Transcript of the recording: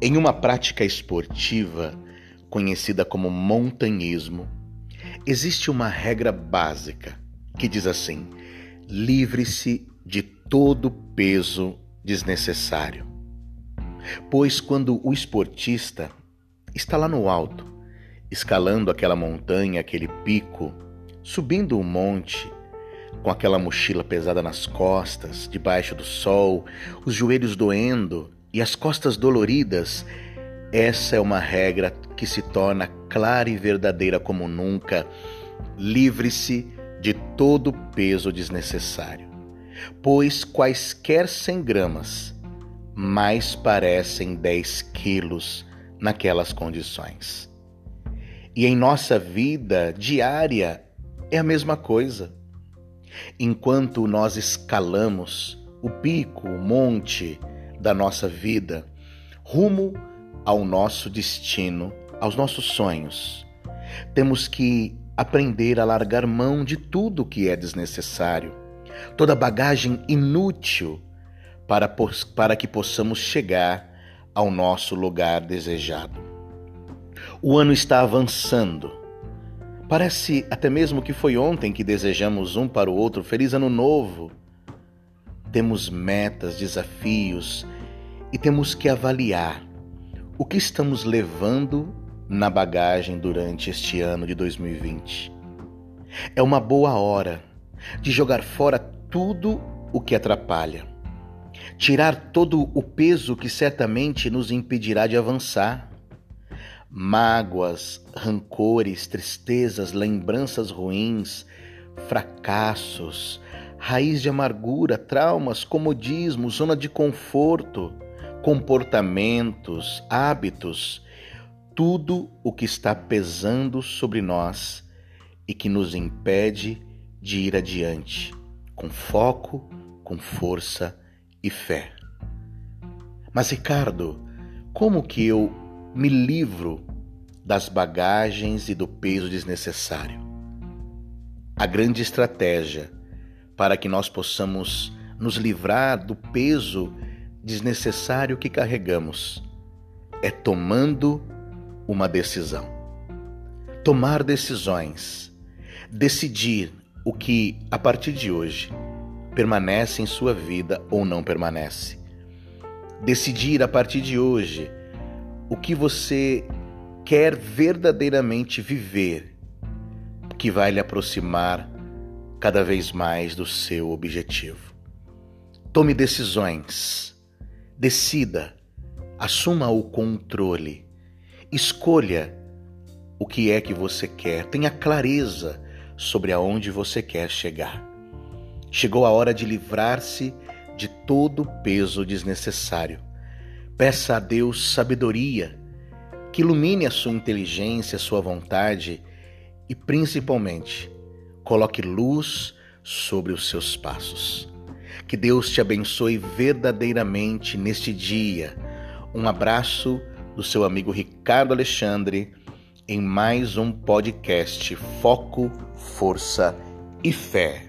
Em uma prática esportiva conhecida como montanhismo, existe uma regra básica que diz assim: livre-se de todo peso desnecessário. Pois quando o esportista está lá no alto, escalando aquela montanha, aquele pico, subindo o um monte, com aquela mochila pesada nas costas, debaixo do sol, os joelhos doendo, e as costas doloridas, essa é uma regra que se torna clara e verdadeira como nunca. Livre-se de todo peso desnecessário, pois quaisquer 100 gramas mais parecem 10 quilos naquelas condições. E em nossa vida diária é a mesma coisa. Enquanto nós escalamos o pico, o monte, da nossa vida rumo ao nosso destino, aos nossos sonhos. Temos que aprender a largar mão de tudo que é desnecessário, toda bagagem inútil para, para que possamos chegar ao nosso lugar desejado. O ano está avançando. Parece até mesmo que foi ontem que desejamos um para o outro feliz ano novo temos metas, desafios e temos que avaliar o que estamos levando na bagagem durante este ano de 2020. É uma boa hora de jogar fora tudo o que atrapalha, tirar todo o peso que certamente nos impedirá de avançar. Mágoas, rancores, tristezas, lembranças ruins, fracassos, raiz de amargura, traumas, comodismo, zona de conforto, comportamentos, hábitos, tudo o que está pesando sobre nós e que nos impede de ir adiante com foco, com força e fé. Mas Ricardo, como que eu me livro das bagagens e do peso desnecessário? A grande estratégia para que nós possamos nos livrar do peso desnecessário que carregamos. É tomando uma decisão. Tomar decisões. Decidir o que, a partir de hoje, permanece em sua vida ou não permanece. Decidir a partir de hoje o que você quer verdadeiramente viver, que vai lhe aproximar cada vez mais do seu objetivo. Tome decisões, decida, assuma o controle, escolha o que é que você quer, tenha clareza sobre aonde você quer chegar. Chegou a hora de livrar-se de todo peso desnecessário. Peça a Deus sabedoria, que ilumine a sua inteligência, a sua vontade e, principalmente, Coloque luz sobre os seus passos. Que Deus te abençoe verdadeiramente neste dia. Um abraço do seu amigo Ricardo Alexandre em mais um podcast Foco, Força e Fé.